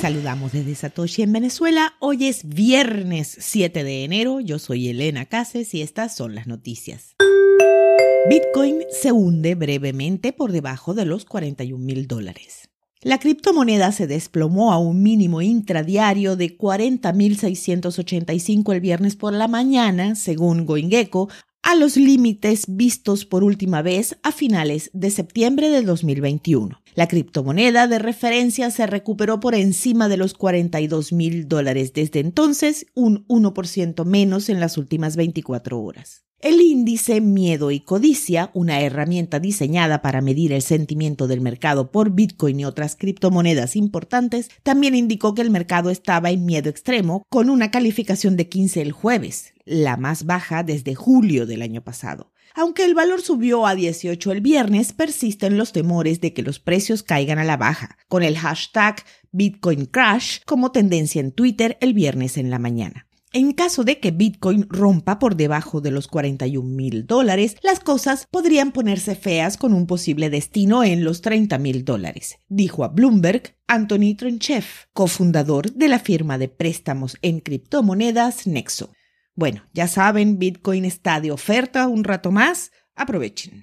Saludamos desde Satoshi en Venezuela. Hoy es viernes 7 de enero. Yo soy Elena Cases y estas son las noticias. Bitcoin se hunde brevemente por debajo de los 41 mil dólares. La criptomoneda se desplomó a un mínimo intradiario de 40.685 el viernes por la mañana, según GoinGecko, a los límites vistos por última vez a finales de septiembre de 2021. La criptomoneda de referencia se recuperó por encima de los 42 mil dólares desde entonces, un 1% menos en las últimas 24 horas. El índice Miedo y Codicia, una herramienta diseñada para medir el sentimiento del mercado por Bitcoin y otras criptomonedas importantes, también indicó que el mercado estaba en miedo extremo con una calificación de 15 el jueves, la más baja desde julio del año pasado. Aunque el valor subió a 18 el viernes, persisten los temores de que los precios caigan a la baja, con el hashtag Bitcoin Crash como tendencia en Twitter el viernes en la mañana. En caso de que Bitcoin rompa por debajo de los 41 mil dólares, las cosas podrían ponerse feas con un posible destino en los 30 mil dólares, dijo a Bloomberg Anthony Trenchev, cofundador de la firma de préstamos en criptomonedas Nexo. Bueno, ya saben, Bitcoin está de oferta un rato más. Aprovechen.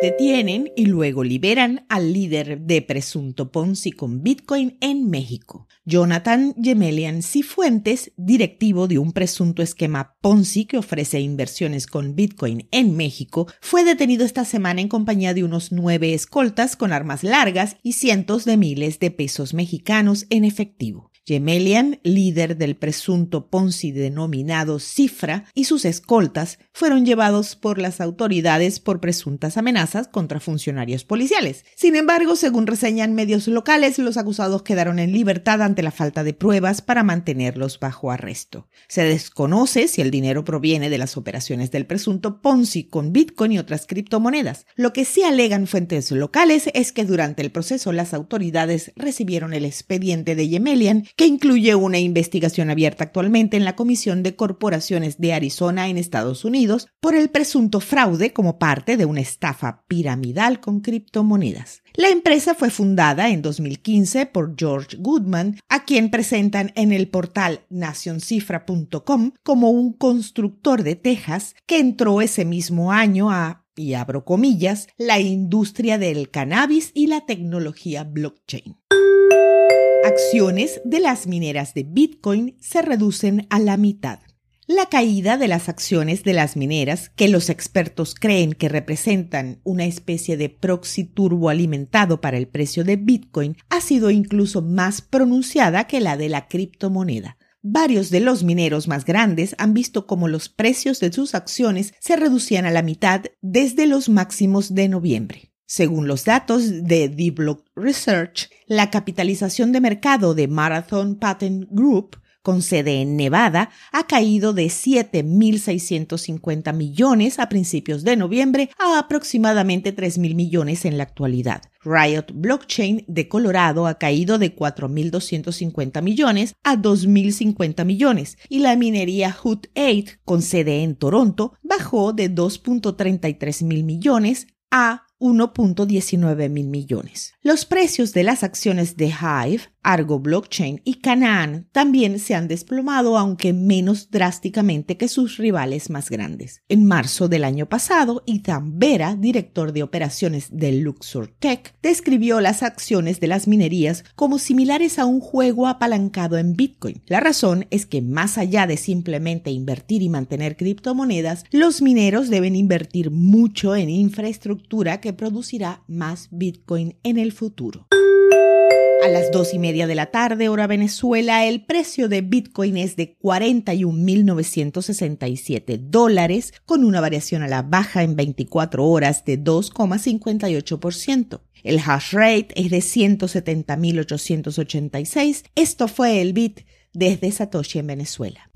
Detienen y luego liberan al líder de presunto Ponzi con Bitcoin en México. Jonathan Gemelian Cifuentes, directivo de un presunto esquema Ponzi que ofrece inversiones con Bitcoin en México, fue detenido esta semana en compañía de unos nueve escoltas con armas largas y cientos de miles de pesos mexicanos en efectivo. Gemelian, líder del presunto Ponzi denominado Cifra, y sus escoltas fueron llevados por las autoridades por presuntas amenazas contra funcionarios policiales. Sin embargo, según reseñan medios locales, los acusados quedaron en libertad ante la falta de pruebas para mantenerlos bajo arresto. Se desconoce si el dinero proviene de las operaciones del presunto Ponzi con Bitcoin y otras criptomonedas. Lo que sí alegan fuentes locales es que durante el proceso las autoridades recibieron el expediente de Gemelian que incluye una investigación abierta actualmente en la Comisión de Corporaciones de Arizona en Estados Unidos por el presunto fraude como parte de una estafa piramidal con criptomonedas. La empresa fue fundada en 2015 por George Goodman, a quien presentan en el portal nacioncifra.com como un constructor de Texas que entró ese mismo año a y abro comillas, la industria del cannabis y la tecnología blockchain acciones de las mineras de Bitcoin se reducen a la mitad. La caída de las acciones de las mineras, que los expertos creen que representan una especie de proxy turbo alimentado para el precio de Bitcoin, ha sido incluso más pronunciada que la de la criptomoneda. Varios de los mineros más grandes han visto cómo los precios de sus acciones se reducían a la mitad desde los máximos de noviembre. Según los datos de The Block Research, la capitalización de mercado de Marathon Patent Group, con sede en Nevada, ha caído de 7.650 millones a principios de noviembre a aproximadamente 3.000 millones en la actualidad. Riot Blockchain de Colorado ha caído de 4.250 millones a 2.050 millones y la minería Hood 8 con sede en Toronto bajó de 2.33 mil millones a 1.19 mil millones. Los precios de las acciones de Hive Argo Blockchain y Canaan también se han desplomado, aunque menos drásticamente que sus rivales más grandes. En marzo del año pasado, Ethan Vera, director de operaciones de Luxor Tech, describió las acciones de las minerías como similares a un juego apalancado en Bitcoin. La razón es que más allá de simplemente invertir y mantener criptomonedas, los mineros deben invertir mucho en infraestructura que producirá más Bitcoin en el futuro. A las dos y media de la tarde, hora Venezuela, el precio de Bitcoin es de 41.967 dólares, con una variación a la baja en 24 horas de 2,58%. El hash rate es de 170.886. Esto fue el Bit desde Satoshi en Venezuela.